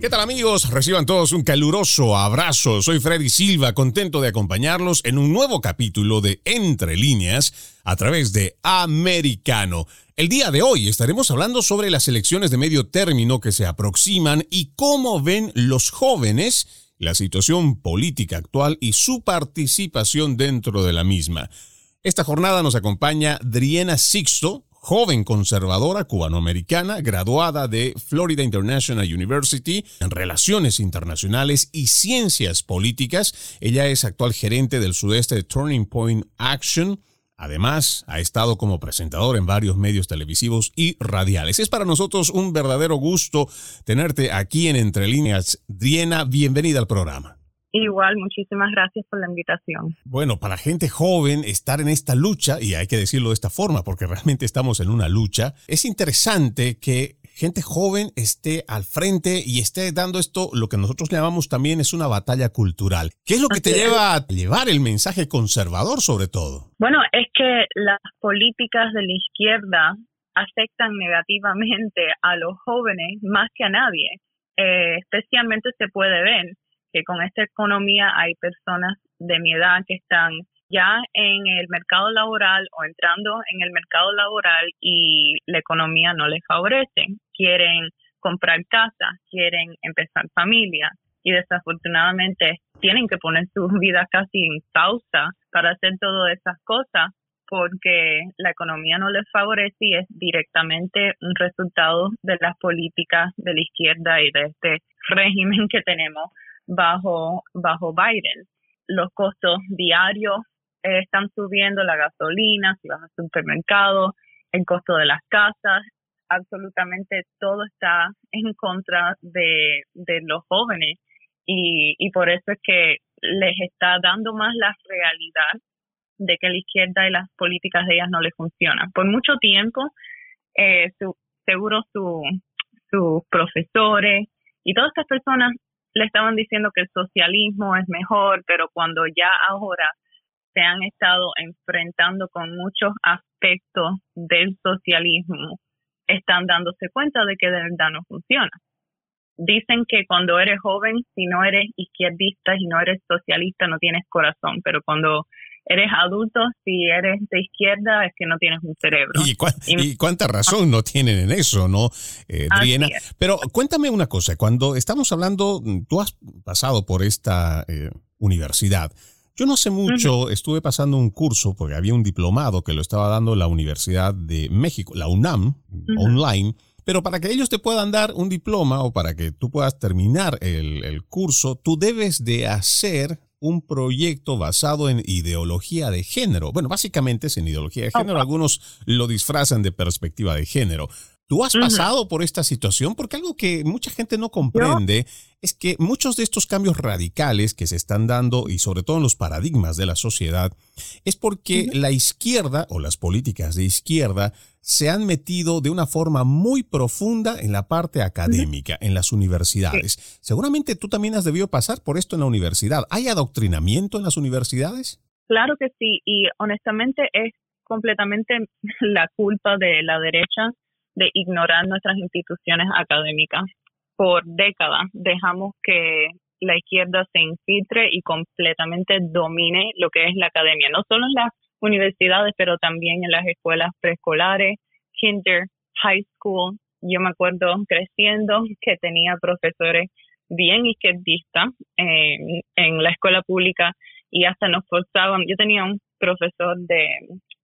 ¿Qué tal amigos? Reciban todos un caluroso abrazo. Soy Freddy Silva, contento de acompañarlos en un nuevo capítulo de Entre líneas a través de Americano. El día de hoy estaremos hablando sobre las elecciones de medio término que se aproximan y cómo ven los jóvenes la situación política actual y su participación dentro de la misma. Esta jornada nos acompaña Driena Sixto, joven conservadora cubanoamericana, graduada de Florida International University en Relaciones Internacionales y Ciencias Políticas. Ella es actual gerente del sudeste de Turning Point Action. Además, ha estado como presentador en varios medios televisivos y radiales. Es para nosotros un verdadero gusto tenerte aquí en Entre Líneas. Diena, bienvenida al programa. Igual, muchísimas gracias por la invitación. Bueno, para gente joven estar en esta lucha, y hay que decirlo de esta forma porque realmente estamos en una lucha, es interesante que gente joven esté al frente y esté dando esto, lo que nosotros llamamos también es una batalla cultural. ¿Qué es lo que te lleva a llevar el mensaje conservador sobre todo? Bueno, es que las políticas de la izquierda afectan negativamente a los jóvenes más que a nadie. Eh, especialmente se puede ver que con esta economía hay personas de mi edad que están ya en el mercado laboral o entrando en el mercado laboral y la economía no les favorece. Quieren comprar casa, quieren empezar familia y desafortunadamente tienen que poner su vida casi en pausa para hacer todas esas cosas porque la economía no les favorece y es directamente un resultado de las políticas de la izquierda y de este régimen que tenemos bajo, bajo Biden. Los costos diarios eh, están subiendo, la gasolina, si vas al supermercado, el costo de las casas, absolutamente todo está en contra de, de los jóvenes y, y por eso es que les está dando más la realidad de que la izquierda y las políticas de ellas no les funcionan. Por mucho tiempo, eh, su, seguro su, sus profesores y todas estas personas le estaban diciendo que el socialismo es mejor, pero cuando ya ahora se han estado enfrentando con muchos aspectos del socialismo, están dándose cuenta de que de verdad no funciona. Dicen que cuando eres joven, si no eres izquierdista y no eres socialista, no tienes corazón, pero cuando eres adulto, si eres de izquierda, es que no tienes un cerebro. ¿Y, cuánta razón no tienen en eso, no, eh, Pero cuéntame una cosa, cuando estamos hablando, tú has pasado por esta eh, universidad. Yo no hace mucho estuve pasando un curso, porque había un diplomado que lo estaba dando la Universidad de México, la UNAM, online. Pero para que ellos te puedan dar un diploma o para que tú puedas terminar el, el curso, tú debes de hacer un proyecto basado en ideología de género. Bueno, básicamente es en ideología de género, algunos lo disfrazan de perspectiva de género. ¿Tú has pasado por esta situación? Porque algo que mucha gente no comprende es que muchos de estos cambios radicales que se están dando y sobre todo en los paradigmas de la sociedad es porque la izquierda o las políticas de izquierda se han metido de una forma muy profunda en la parte académica, en las universidades. Seguramente tú también has debido pasar por esto en la universidad. ¿Hay adoctrinamiento en las universidades? Claro que sí, y honestamente es completamente la culpa de la derecha de ignorar nuestras instituciones académicas. Por décadas dejamos que la izquierda se infiltre y completamente domine lo que es la academia, no solo en las universidades, pero también en las escuelas preescolares, kinder, high school. Yo me acuerdo creciendo que tenía profesores bien izquierdistas en la escuela pública y hasta nos forzaban, yo tenía un profesor de,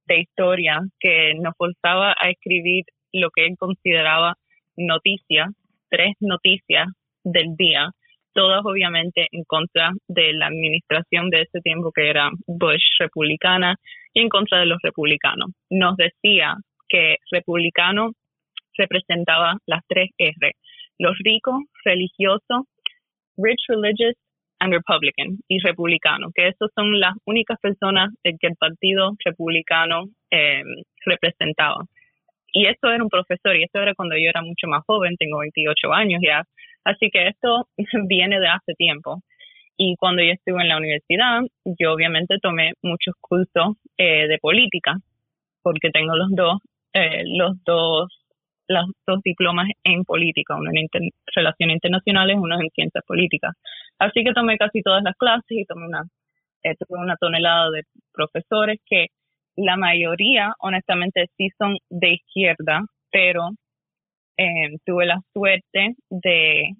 de historia que nos forzaba a escribir lo que él consideraba noticias, tres noticias del día, todas obviamente en contra de la administración de ese tiempo que era Bush republicana y en contra de los republicanos. Nos decía que republicano representaba las tres R, los ricos, religiosos, rich religious and republican y republicano, que esos son las únicas personas que el partido republicano eh, representaba y esto era un profesor, y esto era cuando yo era mucho más joven, tengo 28 años ya, así que esto viene de hace tiempo. Y cuando yo estuve en la universidad, yo obviamente tomé muchos cursos eh, de política, porque tengo los dos, eh, los dos, los dos diplomas en política, uno en relaciones internacionales, uno en ciencias políticas. Así que tomé casi todas las clases y tomé una, eh, tuve una tonelada de profesores que la mayoría, honestamente, sí son de izquierda, pero eh, tuve la suerte de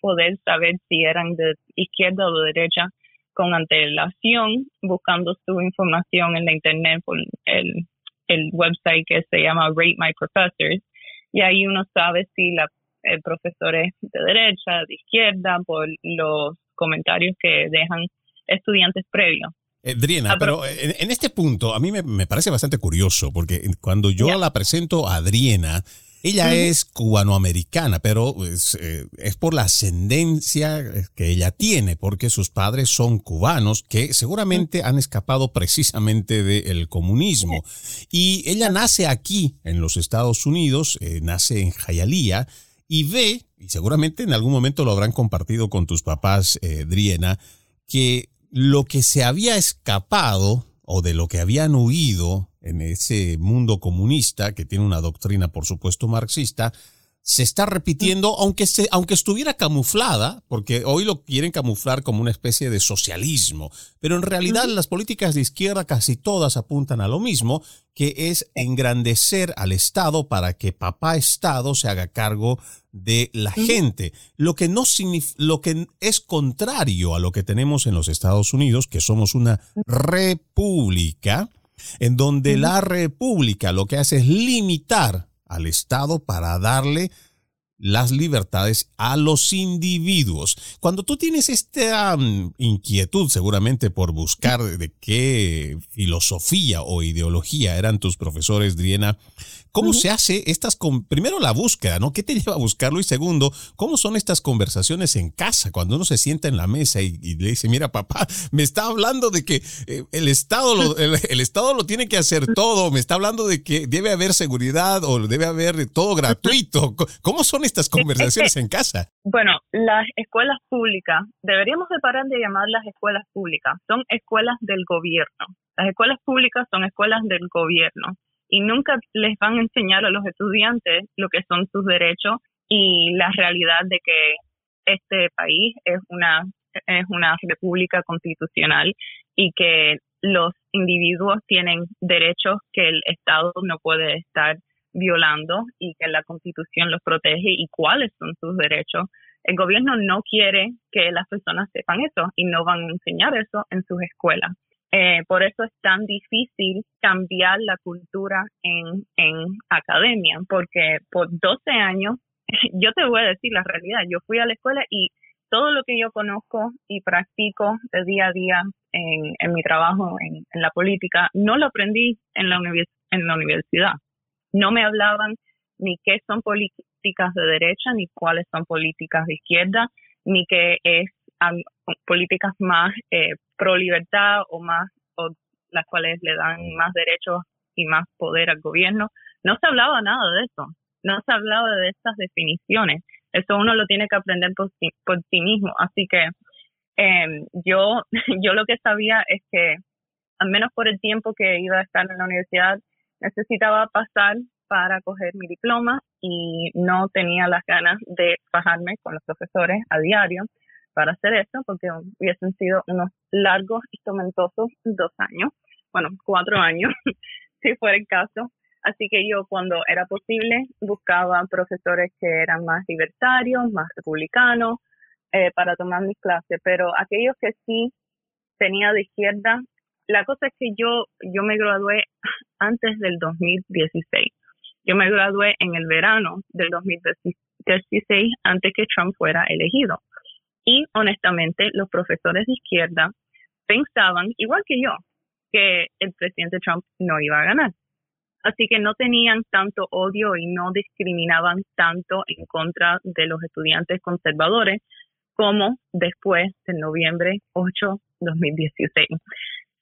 poder saber si eran de izquierda o de derecha con antelación, buscando su información en la internet por el, el website que se llama Rate My Professors. Y ahí uno sabe si la, el profesor es de derecha, de izquierda, por los comentarios que dejan estudiantes previos. Eh, Adriana, pero en, este punto a mí me, parece bastante curioso porque cuando yo la presento a Adriana, ella es cubanoamericana, pero pues, eh, es, por la ascendencia que ella tiene, porque sus padres son cubanos que seguramente han escapado precisamente del comunismo. Y ella nace aquí, en los Estados Unidos, eh, nace en Jayalía, y ve, y seguramente en algún momento lo habrán compartido con tus papás, Adriana, que lo que se había escapado o de lo que habían huido en ese mundo comunista, que tiene una doctrina, por supuesto, marxista, se está repitiendo, aunque, se, aunque estuviera camuflada, porque hoy lo quieren camuflar como una especie de socialismo, pero en realidad las políticas de izquierda casi todas apuntan a lo mismo, que es engrandecer al Estado para que papá Estado se haga cargo de la gente, lo que no lo que es contrario a lo que tenemos en los Estados Unidos, que somos una república, en donde la república lo que hace es limitar al Estado para darle las libertades a los individuos. Cuando tú tienes esta mm, inquietud seguramente por buscar de qué filosofía o ideología eran tus profesores, Driena, ¿Cómo se hace estas, con, primero la búsqueda, ¿no? ¿Qué te lleva a buscarlo? Y segundo, ¿cómo son estas conversaciones en casa cuando uno se sienta en la mesa y, le dice, mira papá, me está hablando de que eh, el, Estado lo, el, Estado lo tiene que hacer todo, me está hablando de que debe haber seguridad o debe haber todo gratuito. ¿Cómo son estas conversaciones en casa? Bueno, las escuelas públicas, deberíamos de parar de llamarlas escuelas públicas, son escuelas del gobierno. Las escuelas públicas son escuelas del gobierno y nunca les van a enseñar a los estudiantes lo que son sus derechos y la realidad de que este país es una es una república constitucional y que los individuos tienen derechos que el Estado no puede estar violando y que la Constitución los protege y cuáles son sus derechos. El gobierno no quiere que las personas sepan eso y no van a enseñar eso en sus escuelas. Eh, por eso es tan difícil cambiar la cultura en, en academia, porque por 12 años, yo te voy a decir la realidad, yo fui a la escuela y todo lo que yo conozco y practico de día a día en, en mi trabajo en, en, la política, no lo aprendí en la, en la universidad. No me hablaban ni qué son políticas de derecha, ni cuáles son políticas de izquierda, ni qué es políticas más eh, pro libertad o más o las cuales le dan más derechos y más poder al gobierno. No se hablaba nada de eso, no se hablaba de estas definiciones. Eso uno lo tiene que aprender por sí, por sí mismo. Así que eh, yo, yo lo que sabía es que, al menos por el tiempo que iba a estar en la universidad, necesitaba pasar para coger mi diploma y no tenía las ganas de bajarme con los profesores a diario para hacer esto, porque hubiesen sido unos largos y tormentosos dos años, bueno, cuatro años, si fuera el caso. Así que yo cuando era posible buscaba profesores que eran más libertarios, más republicanos, eh, para tomar mis clases, pero aquellos que sí tenía de izquierda, la cosa es que yo, yo me gradué antes del 2016. Yo me gradué en el verano del 2016 antes que Trump fuera elegido. Y honestamente, los profesores de izquierda pensaban, igual que yo, que el presidente Trump no iba a ganar. Así que no tenían tanto odio y no discriminaban tanto en contra de los estudiantes conservadores como después del noviembre 8, 2016.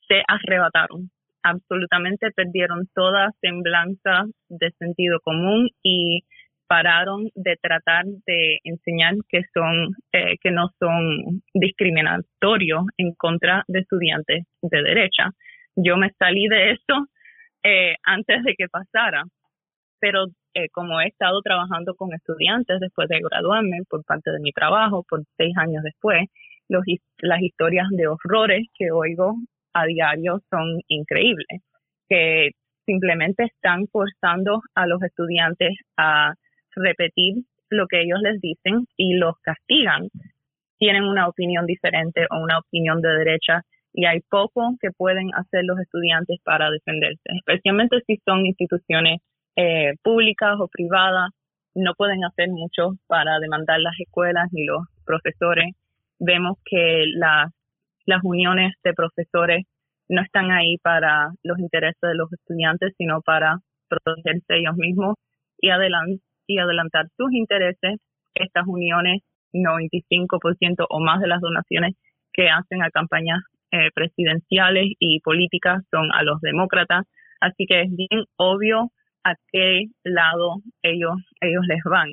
Se arrebataron absolutamente perdieron toda semblanza de sentido común y pararon de tratar de enseñar que son eh, que no son discriminatorios en contra de estudiantes de derecha. Yo me salí de eso eh, antes de que pasara, pero eh, como he estado trabajando con estudiantes después de graduarme por parte de mi trabajo, por seis años después, los, las historias de horrores que oigo a diario son increíbles, que simplemente están forzando a los estudiantes a repetir lo que ellos les dicen y los castigan. Tienen una opinión diferente o una opinión de derecha y hay poco que pueden hacer los estudiantes para defenderse, especialmente si son instituciones eh, públicas o privadas. No pueden hacer mucho para demandar las escuelas ni los profesores. Vemos que las uniones de profesores no están ahí para los intereses de los estudiantes, sino para protegerse ellos mismos y, y adelantar sus intereses. Estas uniones, 95% o más de las donaciones que hacen a campañas eh, presidenciales y políticas son a los demócratas, así que es bien obvio a qué lado ellos, ellos les van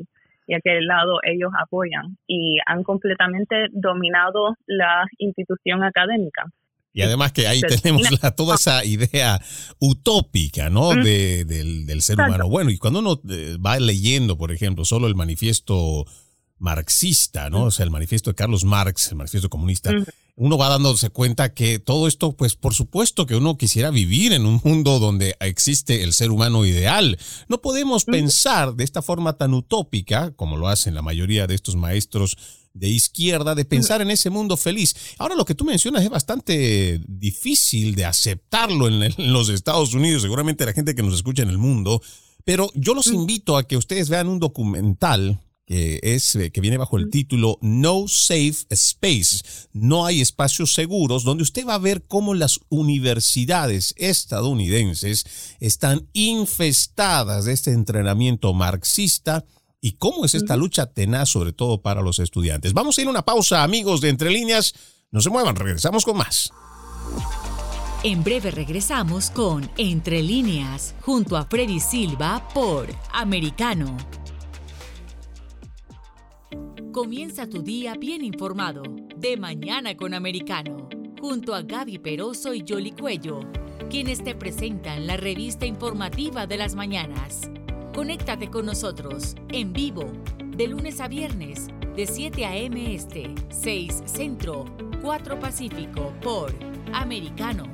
y a qué lado ellos apoyan y han completamente dominado la institución académica. Y además que ahí tenemos toda esa idea utópica, ¿no? de, del, ser humano. Bueno, y cuando uno eh, va leyendo, por ejemplo, solo el manifiesto marxista, ¿no? O sea, el manifiesto de Carlos Marx, el manifiesto comunista, uno va dándose cuenta que todo esto, pues por supuesto que uno quisiera vivir en un mundo donde existe el ser humano ideal. No podemos pensar de esta forma tan utópica, como lo hacen la mayoría de estos maestros de izquierda, de pensar en ese mundo feliz. Ahora lo que tú mencionas es bastante difícil de aceptarlo en, los Estados Unidos, seguramente la gente que nos escucha en el mundo, pero yo los invito a que ustedes vean un documental que, es, eh, que viene bajo el título No Safe Space. No hay espacios seguros, donde usted va a ver cómo las universidades estadounidenses están infestadas de este entrenamiento marxista y cómo es esta lucha tenaz, sobre todo para los estudiantes. Vamos a ir a una pausa, amigos de Entre Líneas. No se muevan, regresamos con más. En breve regresamos con Entre Líneas, junto a Freddy Silva por Americano. Comienza tu día bien informado. De mañana con Americano. Junto a Gaby Peroso y Jolly Cuello, quienes te presentan la revista informativa de las mañanas. Conéctate con nosotros en vivo de lunes a viernes de 7 a.m. Este, 6 Centro, 4 Pacífico por Americano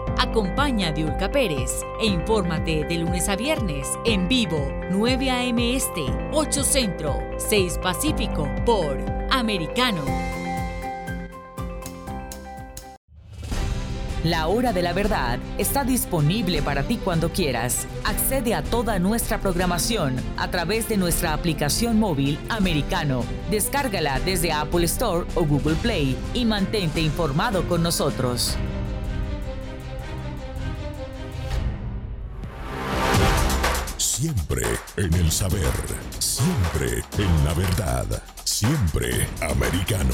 Acompaña a Diulca Pérez e infórmate de lunes a viernes en vivo 9 a.m. Este, 8 Centro, 6 Pacífico por Americano. La hora de la verdad está disponible para ti cuando quieras. Accede a toda nuestra programación a través de nuestra aplicación móvil americano. Descárgala desde Apple Store o Google Play y mantente informado con nosotros. Siempre en el saber, siempre en la verdad, siempre americano.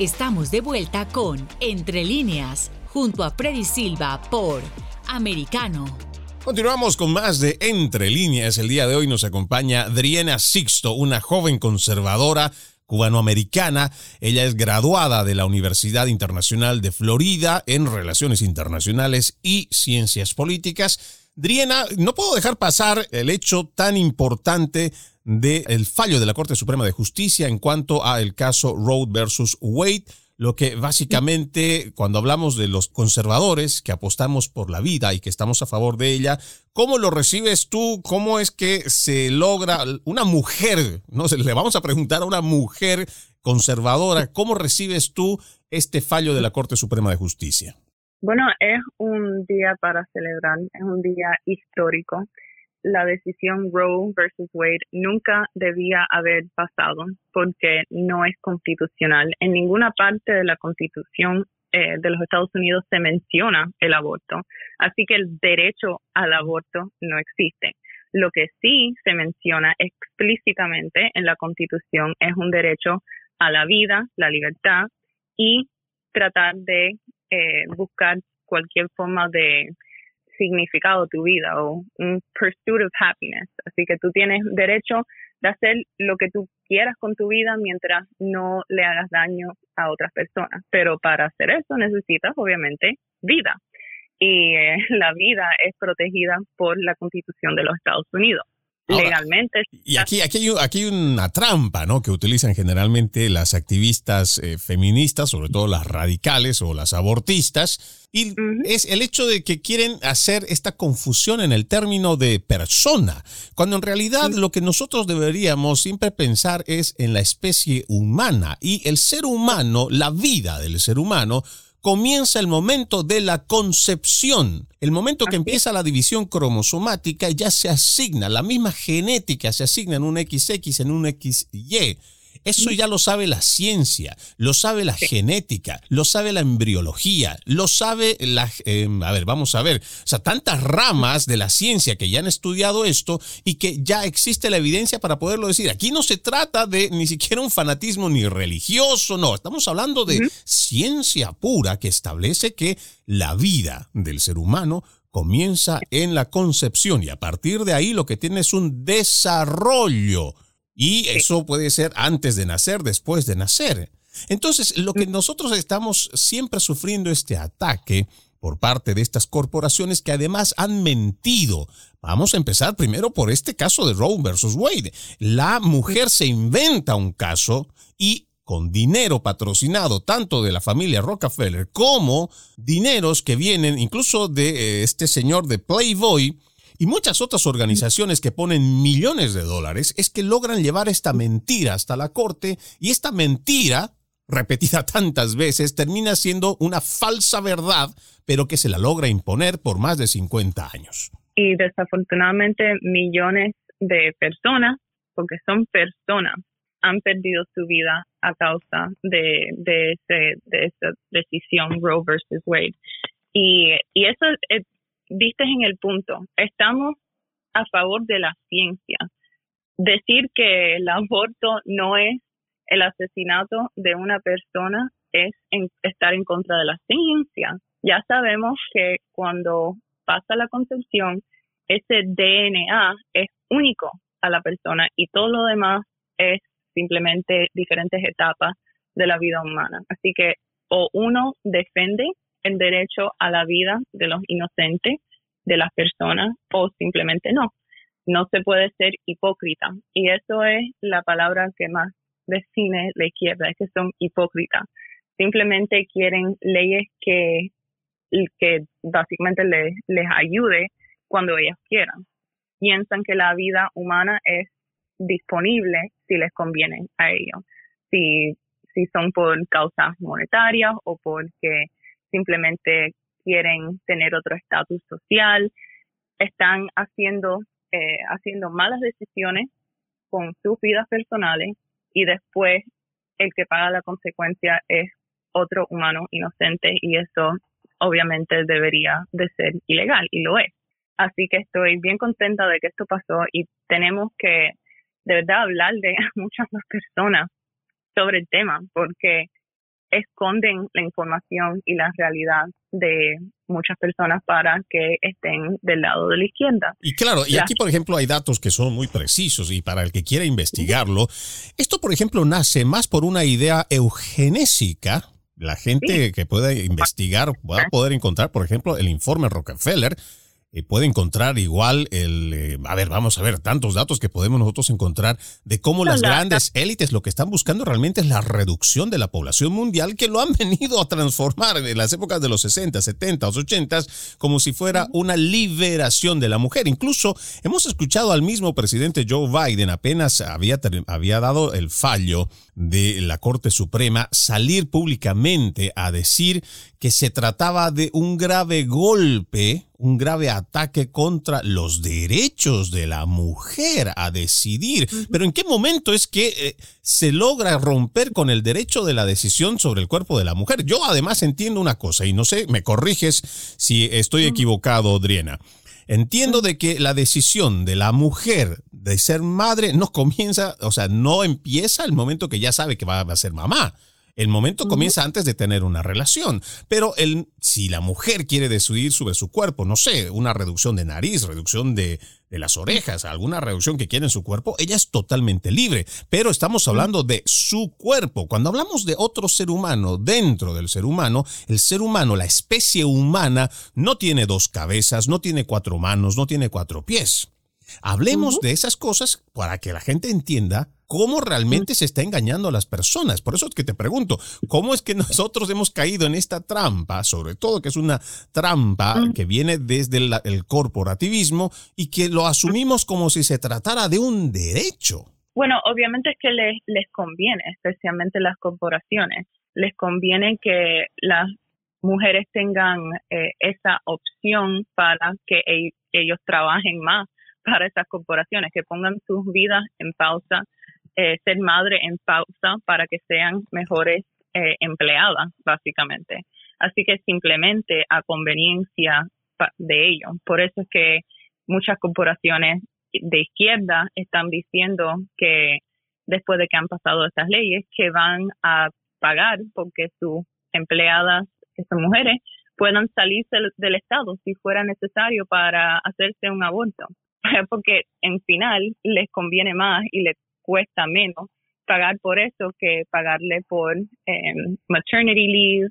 Estamos de vuelta con Entre líneas, junto a Freddy Silva por Americano. Continuamos con más de Entre líneas. El día de hoy nos acompaña Adriana Sixto, una joven conservadora cubanoamericana. Ella es graduada de la Universidad Internacional de Florida en Relaciones Internacionales y Ciencias Políticas. Driena, no puedo dejar pasar el hecho tan importante del fallo de la Corte Suprema de Justicia en cuanto a el caso Roe versus Wade lo que básicamente cuando hablamos de los conservadores que apostamos por la vida y que estamos a favor de ella, ¿cómo lo recibes tú? ¿Cómo es que se logra una mujer, no le vamos a preguntar a una mujer conservadora, ¿cómo recibes tú este fallo de la Corte Suprema de Justicia? Bueno, es un día para celebrar, es un día histórico la decisión Roe versus Wade nunca debía haber pasado porque no es constitucional. En ninguna parte de la constitución eh, de los Estados Unidos se menciona el aborto, así que el derecho al aborto no existe. Lo que sí se menciona explícitamente en la constitución es un derecho a la vida, la libertad y tratar de eh, buscar cualquier forma de significado tu vida o un pursuit of happiness. Así que tú tienes derecho de hacer lo que tú quieras con tu vida mientras no le hagas daño a otras personas. Pero para hacer eso necesitas obviamente vida. Y eh, la vida es protegida por la Constitución de los Estados Unidos legalmente. Y aquí, aquí, hay, aquí una trampa, ¿no? Que utilizan generalmente las activistas eh, feministas, sobre todo las radicales o las abortistas, y es el hecho de que quieren hacer esta confusión en el término de persona, cuando en realidad lo que nosotros deberíamos siempre pensar es en la especie humana y el ser humano, la vida del ser humano, comienza el momento de la concepción. El momento que empieza la división cromosomática ya se asigna, la misma genética se asigna en un XX, en un XY. Eso ya lo sabe la ciencia, lo sabe la genética, lo sabe la embriología, lo sabe la... Em, a ver, vamos a ver. O sea, tantas ramas de la ciencia que ya han estudiado esto y que ya existe la evidencia para poderlo decir. Aquí no se trata de ni siquiera un fanatismo ni religioso, no. Estamos hablando de ciencia pura que establece que la vida del ser humano comienza en la concepción y a partir de ahí lo que tiene es un desarrollo y eso puede ser antes de nacer, después de nacer. Entonces, lo que nosotros estamos siempre sufriendo este ataque por parte de estas corporaciones que además han mentido. Vamos a empezar primero por este caso de Roe versus Wade. La mujer se inventa un caso y con dinero patrocinado tanto de la familia Rockefeller como dineros que vienen incluso de eh, este señor de Playboy, y muchas otras organizaciones que ponen millones de dólares es que logran llevar esta mentira hasta la corte y esta mentira, repetida tantas veces, termina siendo una falsa verdad, pero que se la logra imponer por más de 50 años. Y desafortunadamente millones de personas, porque son personas, han perdido su vida a causa de, de, ese, de esa decisión Roe versus Wade. Y, y eso es, viste en el punto. Estamos a favor de la ciencia. Decir que el aborto no es el asesinato de una persona es estar en contra de la ciencia. Ya sabemos que cuando pasa la concepción, ese DNA es único a la persona y todo lo demás es simplemente diferentes etapas de la vida humana. Así que o uno defiende el derecho a la vida de los inocentes de las personas o simplemente no. No se puede ser hipócrita. Y eso es la palabra que más define la izquierda, es que son hipócritas. Simplemente quieren leyes que, que básicamente les, les ayude cuando ellas quieran. Piensan que la vida humana es disponible si les conviene a ellos. Si si son por causas monetarias o porque simplemente quieren tener otro estatus social, están haciendo, eh, haciendo malas decisiones con sus vidas personales y después el que paga la consecuencia es otro humano inocente y eso obviamente debería de ser ilegal y lo es. Así que estoy bien contenta de que esto pasó y tenemos que de verdad hablar de muchas más personas sobre el tema porque esconden la información y la realidad de muchas personas para que estén del lado de la izquierda. Y claro, y aquí por ejemplo hay datos que son muy precisos y para el que quiera investigarlo, esto por ejemplo nace más por una idea eugenésica. La gente que pueda investigar va a poder encontrar, por ejemplo, el informe Rockefeller, eh, puede encontrar igual el, eh, a ver, vamos a ver, tantos datos que podemos nosotros encontrar de cómo las grandes élites lo que están buscando realmente es la reducción de la población mundial que lo han venido a transformar en las épocas de los 60, 70, 80 como si fuera una liberación de la mujer. Incluso hemos escuchado al mismo presidente Joe Biden apenas había, había dado el fallo de la Corte Suprema salir públicamente a decir que se trataba de un grave golpe, un grave ataque contra los derechos de la mujer a decidir. Pero ¿en qué momento es que eh, se logra romper con el derecho de la decisión sobre el cuerpo de la mujer? Yo además entiendo una cosa y no sé, me corriges si estoy equivocado, Adriana. Entiendo de que la decisión de la mujer de ser madre no comienza, o sea, no empieza el momento que ya sabe que va a ser mamá. El momento comienza antes de tener una relación. Pero el, si la mujer quiere decidir sobre su cuerpo, no sé, una reducción de nariz, reducción de, de las orejas, alguna reducción que quiere en su cuerpo, ella es totalmente libre. Pero estamos hablando de su cuerpo. Cuando hablamos de otro ser humano dentro del ser humano, el ser humano, la especie humana, no tiene dos cabezas, no tiene cuatro manos, no tiene cuatro pies. Hablemos de esas cosas para que la gente entienda cómo realmente se está engañando a las personas. Por eso es que te pregunto, ¿cómo es que nosotros hemos caído en esta trampa, sobre todo que es una trampa que viene desde el, corporativismo y que lo asumimos como si se tratara de un derecho? Bueno, obviamente es que les, les conviene, especialmente las corporaciones, les conviene que las mujeres tengan eh, esa opción para que ellos trabajen más para esas corporaciones, que pongan sus vidas en pausa, eh, ser madre en pausa para que sean mejores eh, empleadas, básicamente. Así que simplemente a conveniencia de ellos. Por eso es que muchas corporaciones de izquierda están diciendo que después de que han pasado estas leyes, que van a pagar porque sus empleadas, que son mujeres, puedan salirse del Estado si fuera necesario para hacerse un aborto. porque en final les conviene más y les cuesta menos pagar por eso que pagarle por em, maternity leave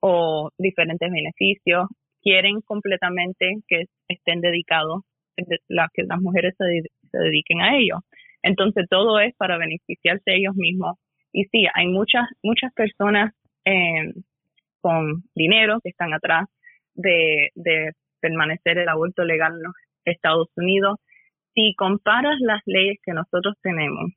o diferentes beneficios. Quieren completamente que estén dedicados, que las mujeres se, se dediquen a ello. Entonces todo es para beneficiarse ellos mismos. Y sí, hay muchas, muchas personas em, con dinero que están atrás de, de permanecer el aborto legal en los Estados Unidos. Si comparas las leyes que nosotros tenemos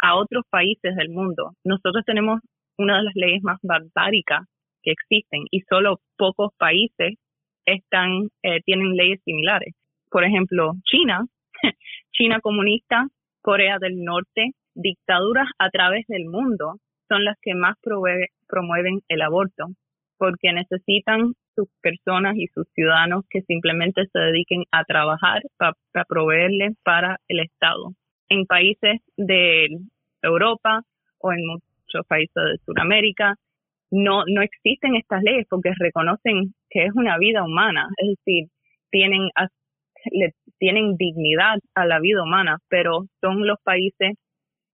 a otros países del mundo, nosotros tenemos una de las leyes más barbáricas que existen y solo pocos países están eh, tienen leyes similares. Por ejemplo, China, China comunista, Corea del Norte, dictaduras a través del mundo son las que más promueven el aborto porque necesitan sus personas y sus ciudadanos que simplemente se dediquen a trabajar para, proveerles para el Estado. En países de Europa o en muchos países de Sudamérica no, no existen estas leyes porque reconocen que es una vida humana, es decir, tienen, le, tienen dignidad a la vida humana, pero son los países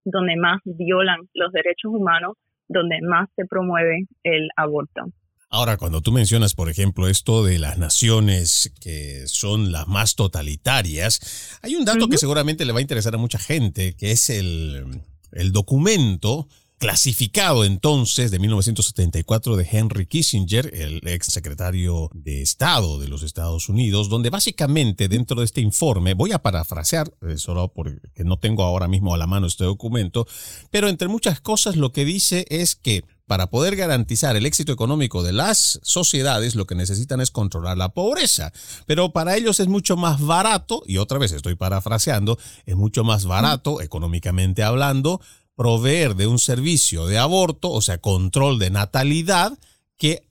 donde más violan los derechos humanos, donde más se promueve el aborto. Ahora, cuando tú mencionas, por ejemplo, esto de las naciones que son las más totalitarias, hay un dato que seguramente le va a interesar a mucha gente, que es el, el documento clasificado entonces de 1974 de Henry Kissinger, el ex secretario de Estado de los Estados Unidos, donde básicamente dentro de este informe, voy a parafrasear, eh, solo porque no tengo ahora mismo a la mano este documento, pero entre muchas cosas lo que dice es que para poder garantizar el éxito económico de las sociedades, lo que necesitan es controlar la pobreza. Pero para ellos es mucho más barato, y otra vez estoy parafraseando, es mucho más barato, económicamente hablando, proveer de un servicio de aborto, o sea, control de natalidad, que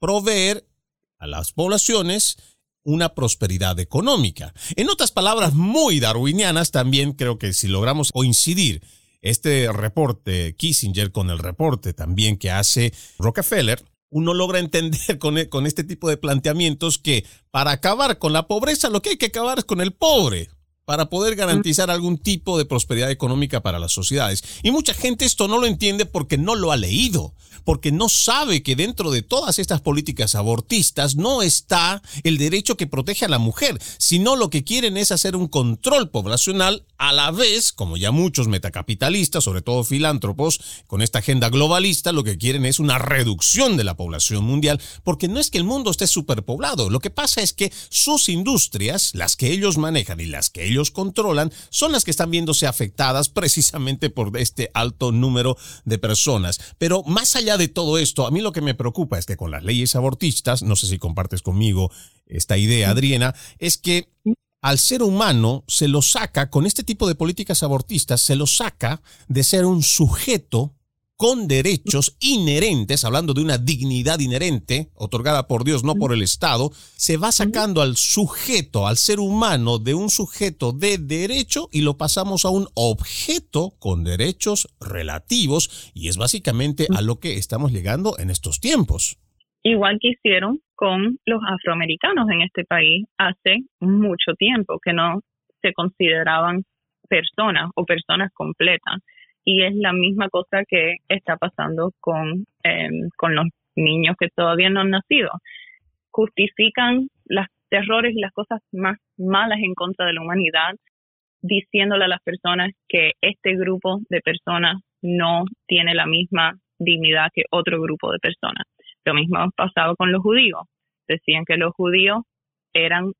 proveer a las poblaciones una prosperidad económica. En otras palabras muy darwinianas, también creo que si logramos coincidir este reporte Kissinger con el reporte también que hace Rockefeller, uno logra entender con, e, con este tipo de planteamientos que para acabar con la pobreza lo que hay que acabar es con el pobre para poder garantizar algún tipo de prosperidad económica para las sociedades. Y mucha gente esto no lo entiende porque no lo ha leído, porque no sabe que dentro de todas estas políticas abortistas no está el derecho que protege a la mujer, sino lo que quieren es hacer un control poblacional a la vez, como ya muchos metacapitalistas, sobre todo filántropos, con esta agenda globalista, lo que quieren es una reducción de la población mundial, porque no es que el mundo esté superpoblado, lo que pasa es que sus industrias, las que ellos manejan y las que ellos controlan, son las que están viéndose afectadas precisamente por este alto número de personas. Pero más allá de todo esto, a mí lo que me preocupa es que con las leyes abortistas, no sé si compartes conmigo esta idea, Adriana, es que al ser humano se lo saca, con este tipo de políticas abortistas, se lo saca de ser un sujeto con derechos inherentes, hablando de una dignidad inherente, otorgada por Dios, no por el Estado, se va sacando al sujeto, al ser humano, de un sujeto de derecho y lo pasamos a un objeto con derechos relativos y es básicamente a lo que estamos llegando en estos tiempos. Igual que hicieron con los afroamericanos en este país hace mucho tiempo, que no se consideraban personas o personas completas. Y es la misma cosa que está pasando con, em, con los niños que todavía no han nacido. Justifican los terrores y las cosas más malas en contra de la humanidad, diciéndole a las personas que este grupo de personas no tiene la misma dignidad que otro grupo de personas. Lo mismo ha pasado con los judíos. Decían que los judíos eran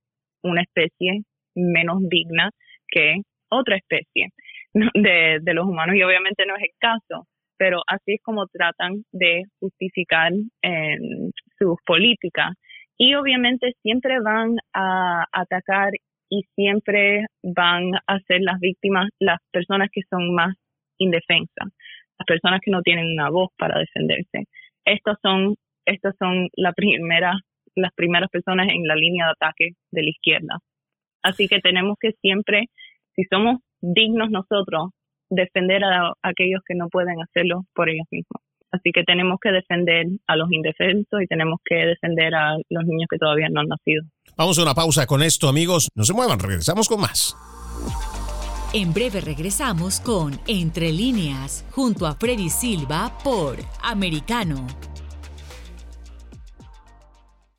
una especie menos digna que otra especie de, de los humanos y obviamente no es el caso, pero así es como tratan de justificar eh, sus políticas y obviamente siempre van a atacar y siempre van a ser las víctimas las personas que son más indefensas, las personas que no tienen una voz para defenderse. Estos son estas son la primera, las primeras personas en la línea de ataque de la izquierda. Así que tenemos que siempre, si somos dignos nosotros, defender a, aquellos que no pueden hacerlo por ellos mismos. Así que tenemos que defender a los indefensos y tenemos que defender a los niños que todavía no han nacido. Vamos a una pausa con esto, amigos. No se muevan, regresamos con más. En breve regresamos con Entre líneas, junto a Freddy Silva por Americano.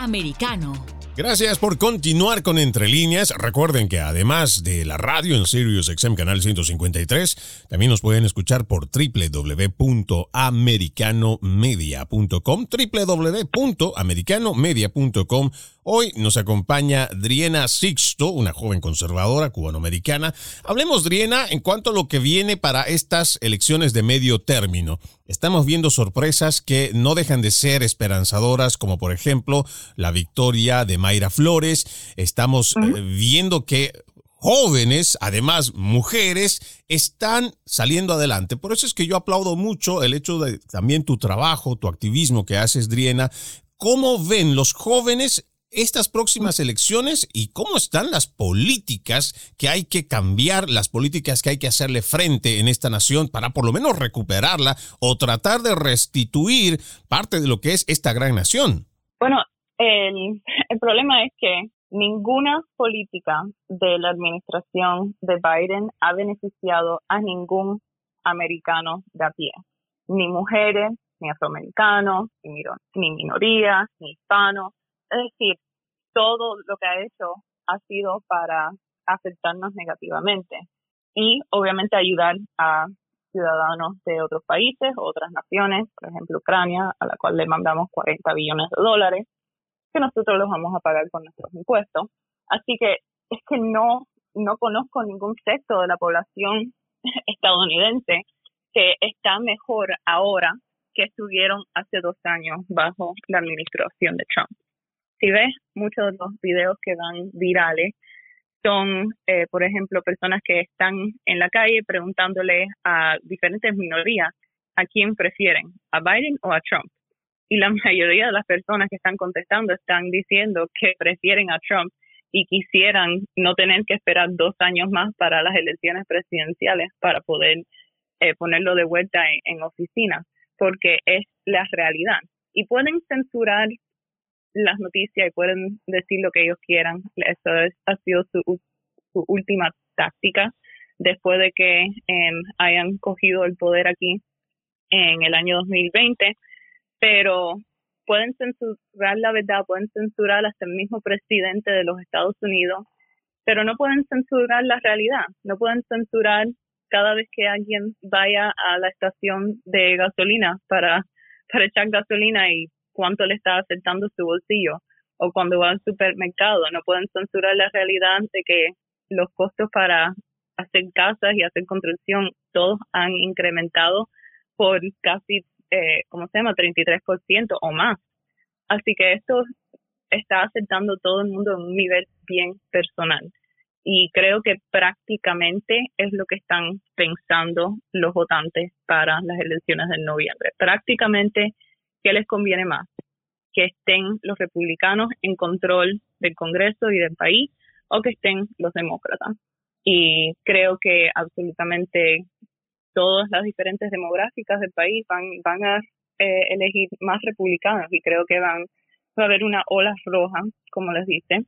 americano. Gracias por continuar con Entre Líneas. Recuerden que además de la radio en Sirius XM Canal 153, también nos pueden escuchar por www.americanomedia.com, www.americanomedia.com Hoy nos acompaña Driena Sixto, una joven conservadora cubanoamericana. Hablemos, Driena, en cuanto a lo que viene para estas elecciones de medio término. Estamos viendo sorpresas que no dejan de ser esperanzadoras, como por ejemplo la victoria de Mayra Flores. Estamos eh, viendo que jóvenes, además mujeres, están saliendo adelante. Por eso es que yo aplaudo mucho el hecho de también tu trabajo, tu activismo que haces, Driena. ¿Cómo ven los jóvenes estas próximas elecciones y cómo están las políticas que hay que cambiar, las políticas que hay que hacerle frente en esta nación para por lo menos recuperarla o tratar de restituir parte de lo que es esta gran nación. Bueno, el, el problema es que ninguna política de la administración de Biden ha beneficiado a ningún americano de a pie, ni mujeres, ni afroamericanos, ni, minorías, ni hispanos es decir, todo lo que ha hecho ha sido para afectarnos negativamente y obviamente ayudar a ciudadanos de otros países, otras naciones, por ejemplo Ucrania, a la cual le mandamos 40 billones de dólares, que nosotros los vamos a pagar con nuestros impuestos. Así que es que no, no conozco ningún sector de la población estadounidense que está mejor ahora que estuvieron hace dos años bajo la administración de Trump si ves muchos de los videos que van virales, son, eh, por ejemplo, personas que están en la calle preguntándole a diferentes minorías a quién prefieren, a Biden o a Trump. Y la mayoría de las personas que están contestando están diciendo que prefieren a Trump y quisieran no tener que esperar dos años más para las elecciones presidenciales para poder eh, ponerlo de vuelta en, en oficina, porque es la realidad. Y pueden censurar las noticias y pueden decir lo que ellos quieran. Eso ha sido su, su última táctica después de que em, hayan cogido el poder aquí en el año 2020, pero pueden censurar la verdad, pueden censurar hasta el mismo presidente de los Estados Unidos, pero no pueden censurar la realidad, no pueden censurar cada vez que alguien vaya a la estación de gasolina para, para echar gasolina y cuánto le está afectando su bolsillo o cuando va al supermercado. No pueden censurar la realidad de que los costos para hacer casas y hacer construcción todos han incrementado por casi, eh, ¿cómo se llama?, 33% o más. Así que esto está afectando a todo el mundo en un nivel bien personal. Y creo que prácticamente es lo que están pensando los votantes para las elecciones de noviembre. Prácticamente ¿qué les conviene más? Que estén los republicanos en control del Congreso y del país o que estén los demócratas. Y creo que absolutamente todas las diferentes demográficas del país van, van a eh, elegir más republicanos y creo que van va a haber una ola roja, como les dice,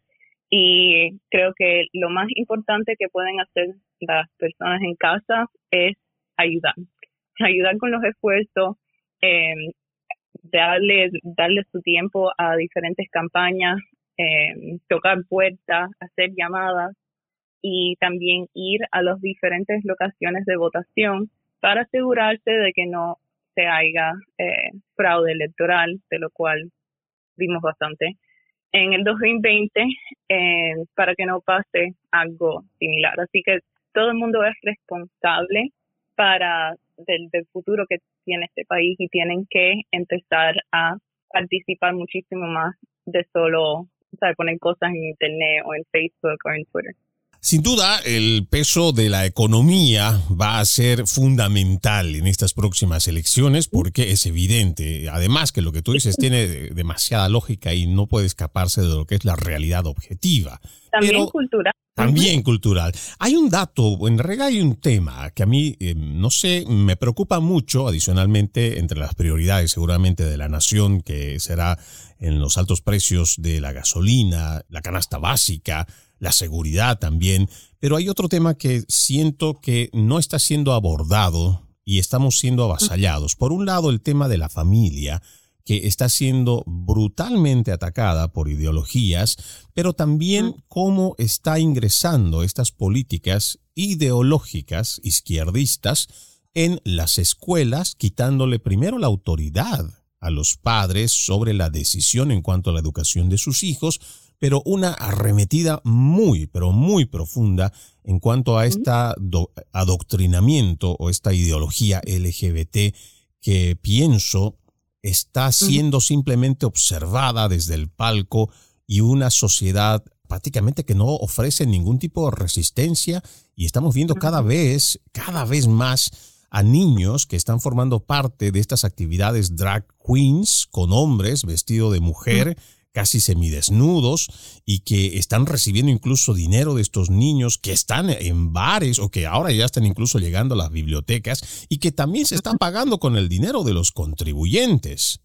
y creo que lo más importante que pueden hacer las personas en casa es ayudar, ayudar con los esfuerzos, eh, darle, darle su tiempo a diferentes campañas, eh, tocar puertas, hacer llamadas y también ir a las diferentes locaciones de votación para asegurarse de que no se haya eh, fraude electoral, de lo cual vimos bastante en el 2020 eh, para que no pase algo similar. Así que todo el mundo es responsable para del, del futuro que tiene este país y tienen que empezar a participar muchísimo más de solo poner cosas en internet o en Facebook o en Twitter. Sin duda, el peso de la economía va a ser fundamental en estas próximas elecciones porque es evidente, además que lo que tú dices tiene demasiada lógica y no puede escaparse de lo que es la realidad objetiva. También cultural. También cultural. Hay un dato, en realidad hay un tema que a mí, eh, no sé, me preocupa mucho, adicionalmente, entre las prioridades seguramente de la nación, que será en los altos precios de la gasolina, la canasta básica, la seguridad también, pero hay otro tema que siento que no está siendo abordado y estamos siendo avasallados. Por un lado, el tema de la familia, que está siendo brutalmente atacada por ideologías, pero también cómo está ingresando estas políticas ideológicas izquierdistas en las escuelas, quitándole primero la autoridad a los padres sobre la decisión en cuanto a la educación de sus hijos, pero una arremetida muy, pero muy profunda en cuanto a este adoctrinamiento o esta ideología LGBT que pienso está siendo simplemente observada desde el palco y una sociedad prácticamente que no ofrece ningún tipo de resistencia y estamos viendo cada vez, cada vez más a niños que están formando parte de estas actividades drag queens con hombres vestidos de mujer casi semidesnudos y que están recibiendo incluso dinero de estos niños que están en bares o que ahora ya están incluso llegando a las bibliotecas y que también se están pagando con el dinero de los contribuyentes.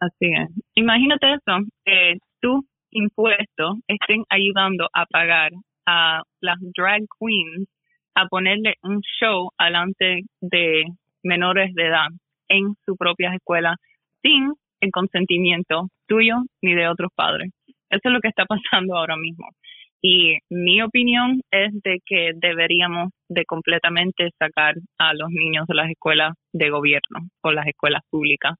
Así es. Imagínate eso, que tus impuestos estén ayudando a pagar a las drag queens a ponerle un show alante de menores de edad en su propia escuela sin el consentimiento tuyo ni de otros padres. Eso es lo que está pasando ahora mismo. Y mi opinión es de que deberíamos de completamente sacar a los niños de las escuelas de gobierno o las escuelas públicas.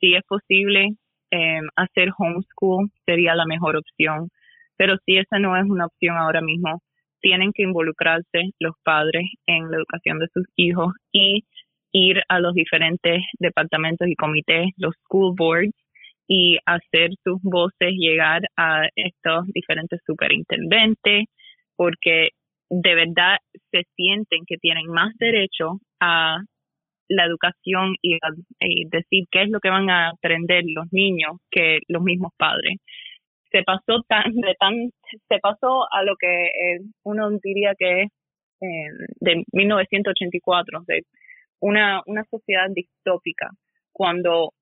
Si es posible eh, hacer homeschool, sería la mejor opción. Pero si esa no es una opción ahora mismo, tienen que involucrarse los padres en la educación de sus hijos y ir a los diferentes departamentos y comités, los school boards, y hacer sus voces llegar a estos diferentes superintendentes, porque de verdad se sienten que tienen más derecho a la educación y, decir qué es lo que van a aprender los niños que los mismos padres. Se pasó tan, de tan, se pasó a lo que eh, uno diría que es eh, de 1984, de una, una sociedad distópica, cuando,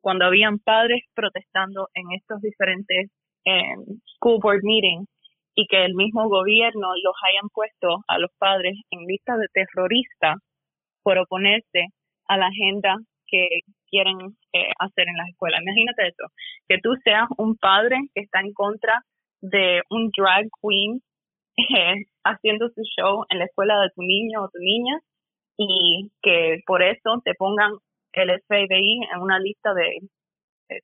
cuando habían padres protestando en estos diferentes em, school board meetings y que el mismo gobierno los hayan puesto a los padres en listas de terroristas por oponerse a la agenda que quieren eh, hacer en las escuelas. Imagínate eso, que tú seas un padre que está en contra de un drag queen eh, haciendo su show en la escuela de tu niño o tu niña y que por eso te pongan el FBI en una lista de,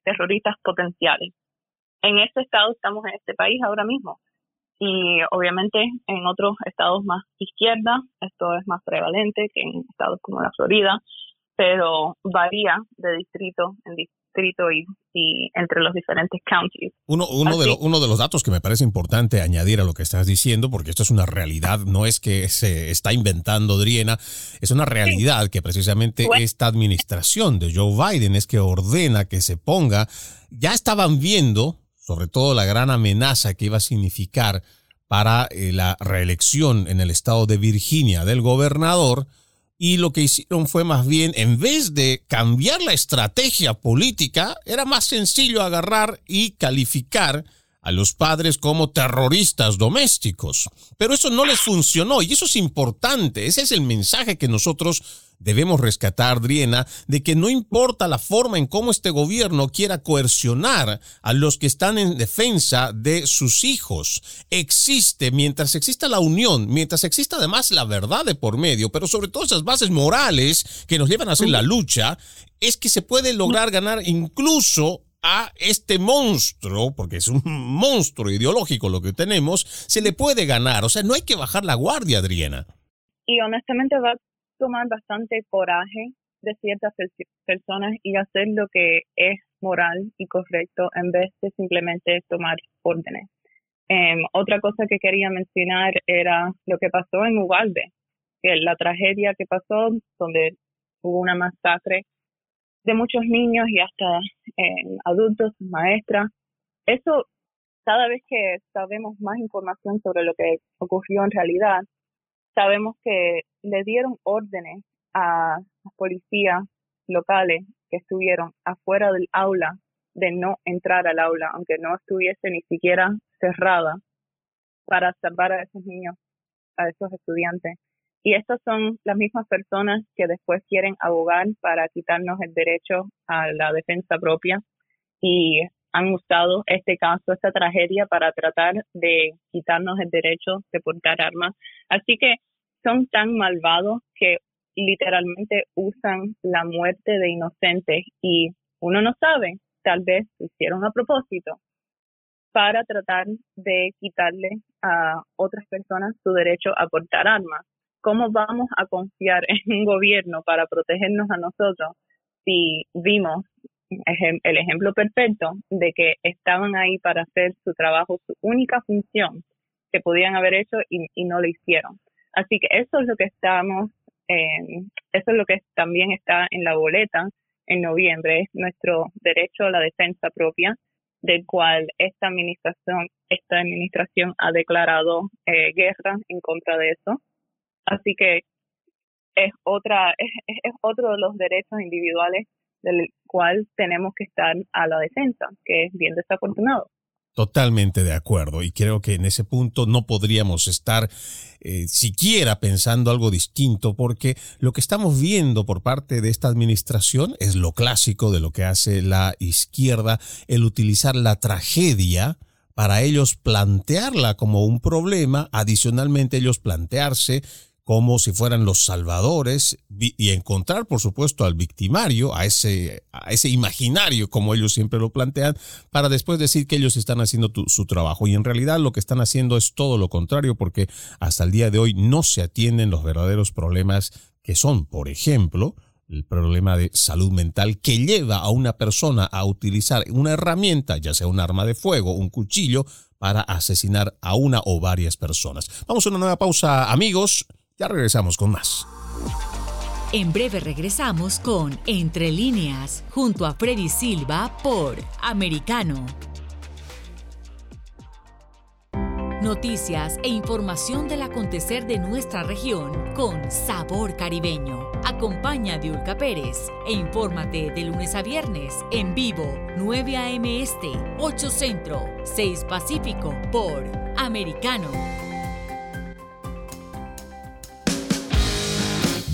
terroristas potenciales. En este estado estamos en este país ahora mismo y obviamente en otros estados más izquierda esto es más prevalente que en estados como la Florida, pero varía de distrito en distrito y, entre los diferentes counties. Uno, uno, de uno de los datos que me parece importante añadir a lo que estás diciendo, porque esto es una realidad, no es que se está inventando Driena, es una realidad que precisamente esta administración de Joe Biden es que ordena que se ponga, ya estaban viendo, sobre todo la gran amenaza que iba a significar para eh, la reelección en el estado de Virginia del gobernador, y lo que hicieron fue más bien, en vez de cambiar la estrategia política, era más sencillo agarrar y calificar a los padres como terroristas domésticos. Pero eso no les funcionó y eso es importante. Ese es el mensaje que nosotros debemos rescatar, Driena, de que no importa la forma en cómo este gobierno quiera coercionar a los que están en defensa de sus hijos. Existe, mientras exista la unión, mientras exista además la verdad de por medio, pero sobre todo esas bases morales que nos llevan a hacer la lucha, es que se puede lograr ganar incluso a este monstruo, porque es un monstruo ideológico lo que tenemos, se le puede ganar. O sea, no hay que bajar la guardia, Adriana. Y honestamente va tomar bastante coraje de ciertas personas y hacer lo que es moral y correcto en vez de simplemente tomar órdenes. Em, otra cosa que quería mencionar era lo que pasó en Uvalde, que la tragedia que pasó, donde hubo una masacre de muchos niños y hasta em, adultos, maestras. Eso, cada vez que sabemos más información sobre lo que ocurrió en realidad, sabemos que le dieron órdenes a las policías locales que estuvieron afuera del aula de no entrar al aula, aunque no estuviese ni siquiera cerrada, para salvar a esos niños, a esos estudiantes. Y estas son las mismas personas que después quieren abogar para quitarnos el derecho a la defensa propia y han usado este caso, esta tragedia para tratar de quitarnos el derecho de portar armas. Así que son tan malvados que literalmente usan la muerte de inocentes y uno no sabe, tal vez lo hicieron a propósito para tratar de quitarle a otras personas su derecho a portar armas. ¿Cómo vamos a confiar en un gobierno para protegernos a nosotros si vimos el ejemplo perfecto de que estaban ahí para hacer su trabajo, su única función que podían haber hecho y, y no lo hicieron? Así que eso es lo que estamos, eh, eso es lo que también está en la boleta en noviembre, es nuestro derecho a la defensa propia, del cual esta administración, esta administración ha declarado eh, guerra en contra de eso. Así que es otra, es, es otro de los derechos individuales del cual tenemos que estar a la defensa, que es bien desafortunado. Totalmente de acuerdo y creo que en ese punto no podríamos estar eh, siquiera pensando algo distinto porque lo que estamos viendo por parte de esta administración es lo clásico de lo que hace la izquierda, el utilizar la tragedia para ellos plantearla como un problema, adicionalmente ellos plantearse como si fueran los salvadores y encontrar, por supuesto, al victimario, a ese, a ese imaginario, como ellos siempre lo plantean, para después decir que ellos están haciendo su trabajo. Y en realidad lo que están haciendo es todo lo contrario, porque hasta el día de hoy no se atienden los verdaderos problemas que son, por ejemplo, el problema de salud mental que lleva a una persona a utilizar una herramienta, ya sea un arma de fuego, un cuchillo, para asesinar a una o varias personas. Vamos a una nueva pausa, amigos. Ya regresamos con más. En breve regresamos con Entre líneas, junto a Freddy Silva por Americano. Noticias e información del acontecer de nuestra región con sabor caribeño. Acompaña a Diulca Pérez e infórmate de lunes a viernes en vivo 9 a.m. Este, 8 Centro, 6 Pacífico por Americano.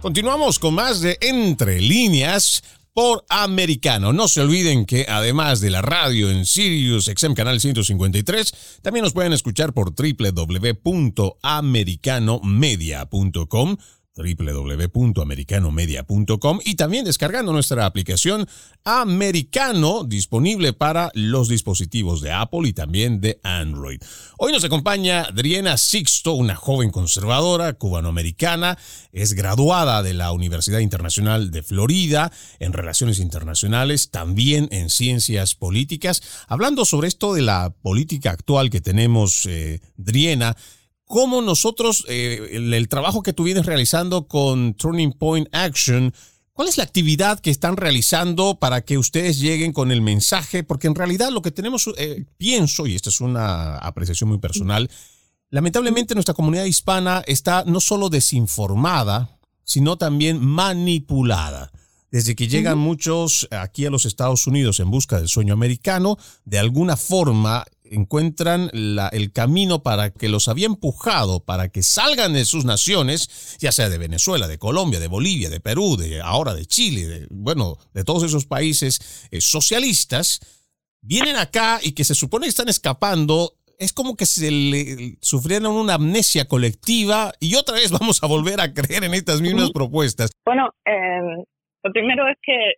Continuamos con más de Entre líneas por Americano. No se olviden que además de la radio en Sirius XM Canal 153, también nos pueden escuchar por www.americanomedia.com www.americanomedia.com y también descargando nuestra aplicación Americano disponible para los dispositivos de Apple y también de Android. Hoy nos acompaña Adriana Sixto, una joven conservadora cubanoamericana, es graduada de la Universidad Internacional de Florida en Relaciones Internacionales, también en Ciencias Políticas, hablando sobre esto de la política actual que tenemos, eh, Adriana, cómo nosotros, eh, el, trabajo que tú vienes realizando con Turning Point Action, ¿cuál es la actividad que están realizando para que ustedes lleguen con el mensaje? Porque en realidad lo que tenemos, eh, pienso, y esta es una apreciación muy personal, lamentablemente nuestra comunidad hispana está no solo desinformada, sino también manipulada. Desde que llegan muchos aquí a los Estados Unidos en busca del sueño americano, de alguna forma encuentran el camino para que los había empujado para que salgan de sus naciones, ya sea de Venezuela, de Colombia, de Bolivia, de Perú, de ahora de Chile, de, bueno, de todos esos países eh, socialistas, vienen acá y que se supone que están escapando. Es como que se le sufrieron una amnesia colectiva y otra vez vamos a volver a creer en estas mismas propuestas. Bueno, eh, lo primero es que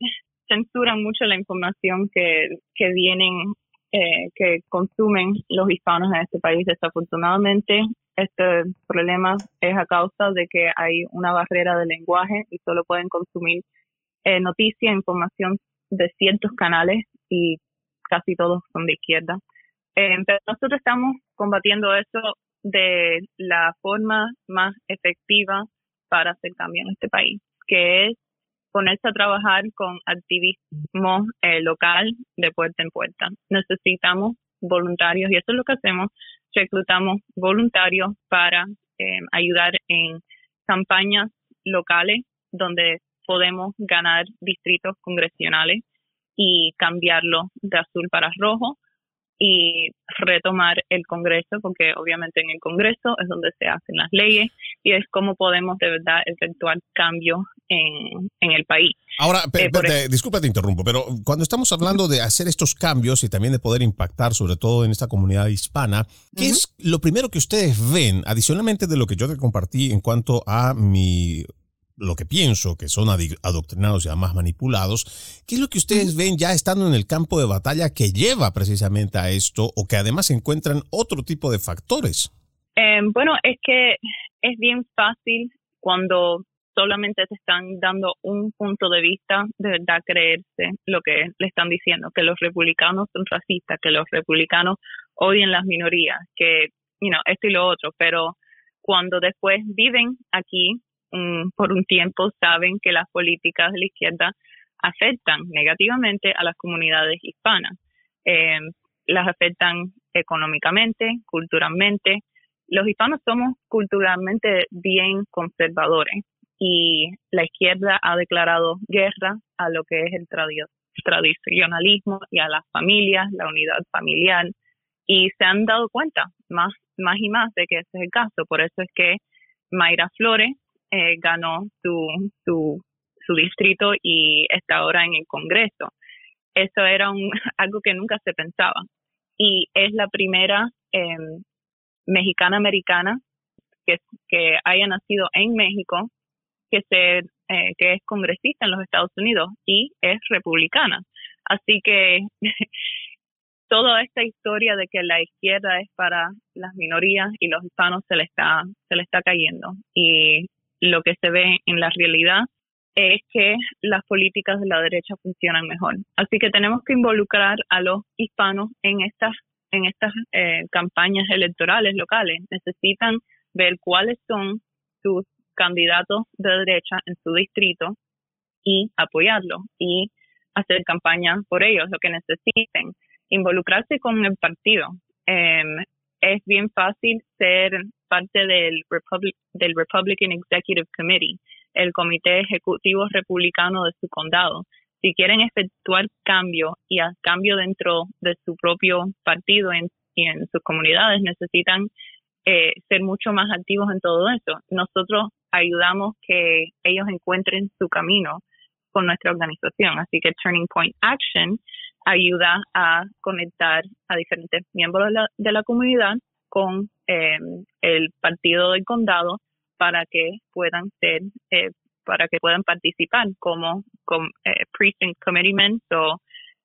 censuran mucho la información que, que vienen eh, que consumen los hispanos en este país. Desafortunadamente, este problema es a causa de que hay una barrera de lenguaje y solo pueden consumir eh, noticias, información de ciertos canales y casi todos son de izquierda. Eh, pero nosotros estamos combatiendo eso de la forma más efectiva para hacer cambio en este país, que es ponerse a trabajar con activismo eh, local de puerta en puerta. Necesitamos voluntarios y eso es lo que hacemos. Reclutamos voluntarios para eh, ayudar en campañas locales donde podemos ganar distritos congresionales y cambiarlo de azul para rojo y retomar el Congreso, porque obviamente en el Congreso es donde se hacen las leyes y es como podemos de verdad efectuar cambios en, el país. Ahora, eh, disculpa te interrumpo, pero cuando estamos hablando de hacer estos cambios y también de poder impactar sobre todo en esta comunidad hispana, ¿qué es lo primero que ustedes ven, adicionalmente de lo que yo te compartí en cuanto a mi lo que pienso que son adoctrinados y además manipulados, ¿qué es lo que ustedes ven ya estando en el campo de batalla que lleva precisamente a esto o que además encuentran otro tipo de factores? Eh, bueno, es que es bien fácil cuando solamente te están dando un punto de vista, de verdad creerse lo que le están diciendo, que los republicanos son racistas, que los republicanos odian las minorías, que, you know, esto y lo otro, pero cuando después viven aquí por un tiempo saben que las políticas de la izquierda afectan negativamente a las comunidades hispanas. Eh, las afectan económicamente, culturalmente. Los hispanos somos culturalmente bien conservadores y la izquierda ha declarado guerra a lo que es el tradicionalismo y a las familias, la unidad familiar. Y se han dado cuenta más, más y más de que ese es el caso. Por eso es que Mayra Flores, eh, ganó su, su, distrito y está ahora en el Congreso. Eso era un, algo que nunca se pensaba. Y es la primera em, mexicana americana que, que haya nacido en México, que, se, eh, que es congresista en los Estados Unidos y es republicana. Así que toda esta historia de que la izquierda es para las minorías y los hispanos se le está se le está cayendo y lo que se ve en la realidad es que las políticas de la derecha funcionan mejor. Así que tenemos que involucrar a los hispanos en estas en estas eh, campañas electorales locales. Necesitan ver cuáles son sus candidatos de derecha en su distrito y apoyarlo y hacer campaña por ellos, lo que necesiten, involucrarse con el partido. Em, es bien fácil ser parte del, del Republican Executive Committee, el comité ejecutivo republicano de su condado. Si quieren efectuar cambio y a cambio dentro de su propio partido y en sus comunidades, necesitan eh, ser mucho más activos en todo eso. Nosotros ayudamos que ellos encuentren su camino con nuestra organización. Así que Turning Point Action ayuda a conectar a diferentes miembros de la, comunidad con em, el partido del condado para que puedan ser eh, para que puedan participar como, como eh, precinct committeemen o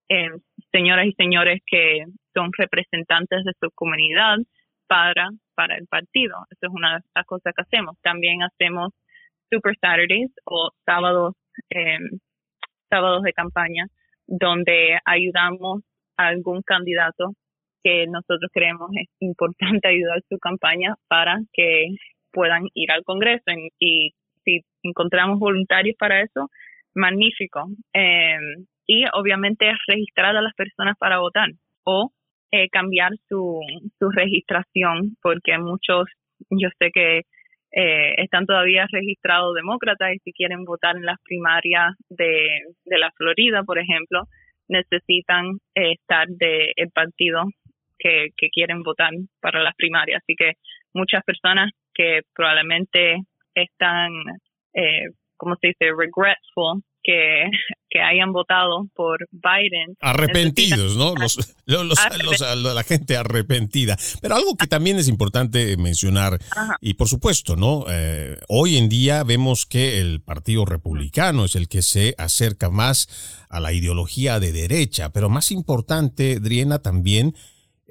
em, señoras y señores que son representantes de su comunidad para para el partido. Eso es una de las cosas que hacemos. También hacemos Super Saturdays o sábados em, sábados de campaña donde ayudamos a algún candidato que nosotros creemos es importante ayudar su campaña para que puedan ir al Congreso y si encontramos voluntarios para eso, magnífico. Em, y obviamente registrar a las personas para votar o eh, cambiar su, su registración porque muchos, yo sé que eh, están todavía registrados demócratas y si quieren votar en las primarias de, de la Florida, por ejemplo, necesitan eh, estar del el partido que, que quieren votar para las primarias. Así que muchas personas que probablemente están, eh, ¿cómo se dice?, regretful que, que hayan votado por Biden. Arrepentidos, ¿no? Los, la gente arrepentida. Pero algo que también es importante mencionar, y por supuesto, ¿no? Eh, hoy en día vemos que el Partido Republicano es el que se acerca más a la ideología de derecha, pero más importante, Driena, también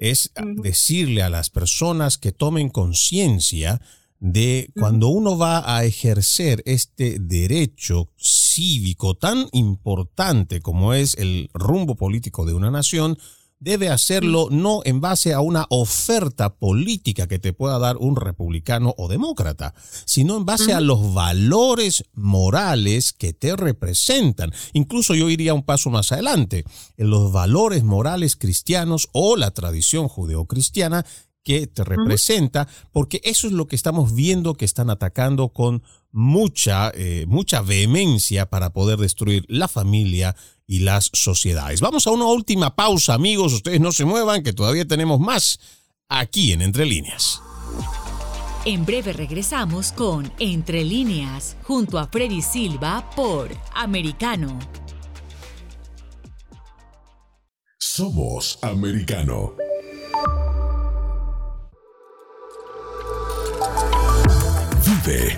es decirle a las personas que tomen conciencia de cuando uno va a ejercer este derecho cívico tan importante como es el rumbo político de una nación, debe hacerlo no en base a una oferta política que te pueda dar un republicano o demócrata, sino en base a los valores morales que te representan. Incluso yo iría un paso más adelante, en los valores morales cristianos o la tradición judeocristiana que te representa, porque eso es lo que estamos viendo que están atacando con mucha, eh, mucha vehemencia para poder destruir la familia y las sociedades. Vamos a una última pausa, amigos. Ustedes no se muevan, que todavía tenemos más aquí en Entre Líneas. En breve regresamos con Entre Líneas, junto a Freddy Silva por Americano. Somos Americano.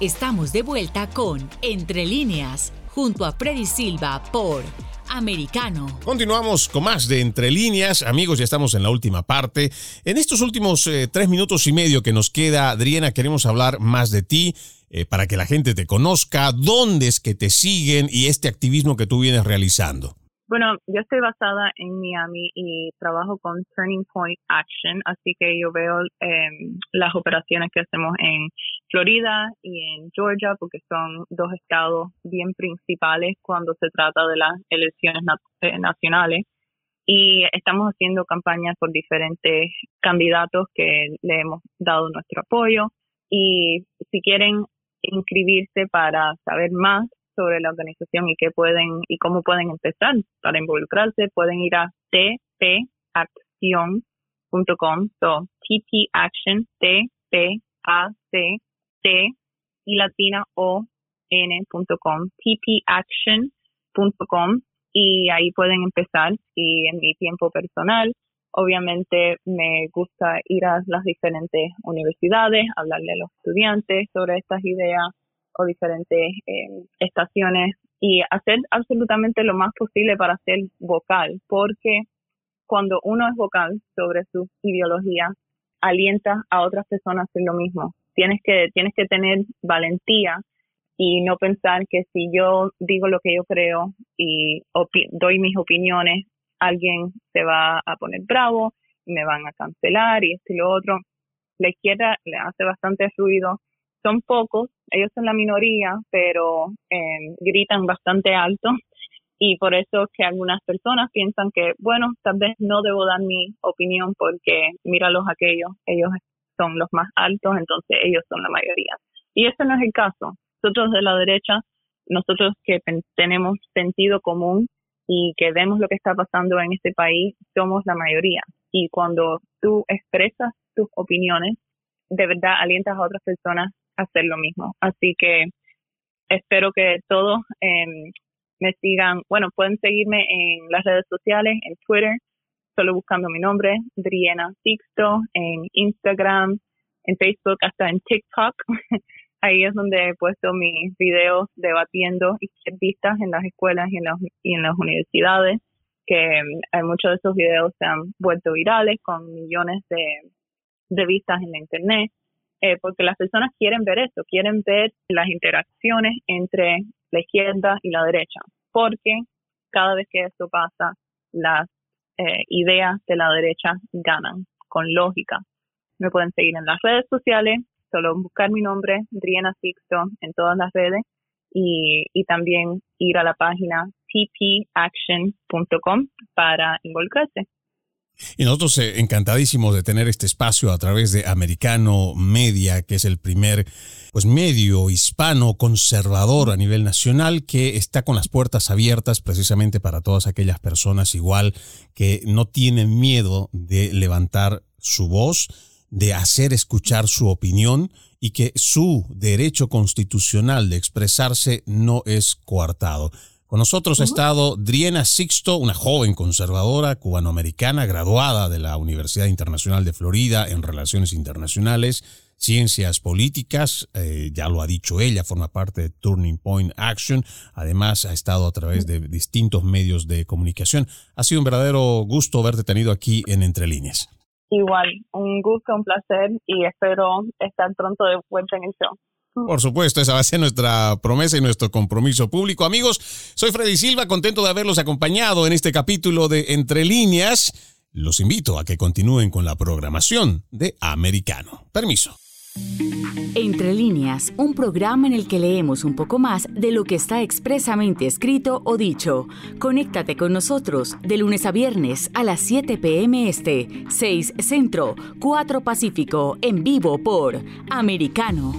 Estamos de vuelta con Entre líneas, junto a Freddy Silva por Americano. Continuamos con más de Entre líneas. Amigos, ya estamos en la última parte. En estos últimos eh, tres minutos y medio que nos queda, Adriana, queremos hablar más de ti. Eh, para que la gente te conozca, dónde es que te siguen y este activismo que tú vienes realizando. Bueno, yo estoy basada en Miami y trabajo con Turning Point Action, así que yo veo em, las operaciones que hacemos en Florida y en Georgia, porque son dos estados bien principales cuando se trata de las elecciones eh, nacionales. Y estamos haciendo campañas por diferentes candidatos que le hemos dado nuestro apoyo. Y si quieren inscribirse para saber más sobre la organización y qué pueden y cómo pueden empezar para involucrarse, pueden ir a tpaction.com, so tpaction, t p a c t y latina o n.com, tpaction.com y ahí pueden empezar y en mi tiempo personal Obviamente me gusta ir a las diferentes universidades, hablarle a los estudiantes sobre estas ideas, o diferentes eh, estaciones y hacer absolutamente lo más posible para ser vocal, porque cuando uno es vocal sobre su ideología, alienta a otras personas a hacer lo mismo. Tienes que, tienes que tener valentía y no pensar que si yo digo lo que yo creo y doy mis opiniones, alguien se va a poner bravo y me van a cancelar y esto y lo otro. La izquierda le hace bastante ruido son pocos, ellos son la minoría, pero eh, gritan bastante alto y por eso que algunas personas piensan que, bueno, tal vez no debo dar mi opinión porque míralos aquellos, ellos son los más altos, entonces ellos son la mayoría. Y ese no es el caso. Nosotros de la derecha, nosotros que tenemos sentido común y que vemos lo que está pasando en este país, somos la mayoría. Y cuando tú expresas tus opiniones, de verdad alientas a otras personas hacer lo mismo. Así que espero que todos em, me sigan. Bueno, pueden seguirme en las redes sociales, en Twitter, solo buscando mi nombre, Driena Sixto, en Instagram, en Facebook, hasta en TikTok. Ahí es donde he puesto mis videos debatiendo izquierdistas en las escuelas y en, y en las universidades, que em, muchos de esos videos se han vuelto virales con millones de, de vistas en la internet. Eh, porque las personas quieren ver eso, quieren ver las interacciones entre la izquierda y la derecha, porque cada vez que esto pasa, las eh, ideas de la derecha ganan con lógica. Me pueden seguir en las redes sociales, solo buscar mi nombre, Driena Sixto, en todas las redes y, y también ir a la página tpaction.com para involucrarse. Y nosotros eh, encantadísimos de tener este espacio a través de Americano Media, que es el primer pues medio hispano conservador a nivel nacional que está con las puertas abiertas precisamente para todas aquellas personas igual que no tienen miedo de levantar su voz, de hacer escuchar su opinión y que su derecho constitucional de expresarse no es coartado. Con nosotros ha estado Driena Sixto, una joven conservadora cubanoamericana graduada de la Universidad Internacional de Florida en Relaciones Internacionales, Ciencias Políticas, eh, ya lo ha dicho ella, forma parte de Turning Point Action, además ha estado a través de distintos medios de comunicación. Ha sido un verdadero gusto verte tenido aquí en Entre Líneas. Igual, un gusto, un placer y espero estar pronto de vuelta en el show. Por supuesto, esa va a ser nuestra promesa y nuestro compromiso público. Amigos, soy Freddy Silva, contento de haberlos acompañado en este capítulo de Entre Líneas. los invito a que continúen con la programación de Americano. Permiso. Entre líneas, un programa en el que leemos un poco más de lo que está expresamente escrito o dicho. Conéctate con nosotros de lunes a viernes a las 7 p.m. Este, 6 Centro, 4 Pacífico, en vivo por Americano.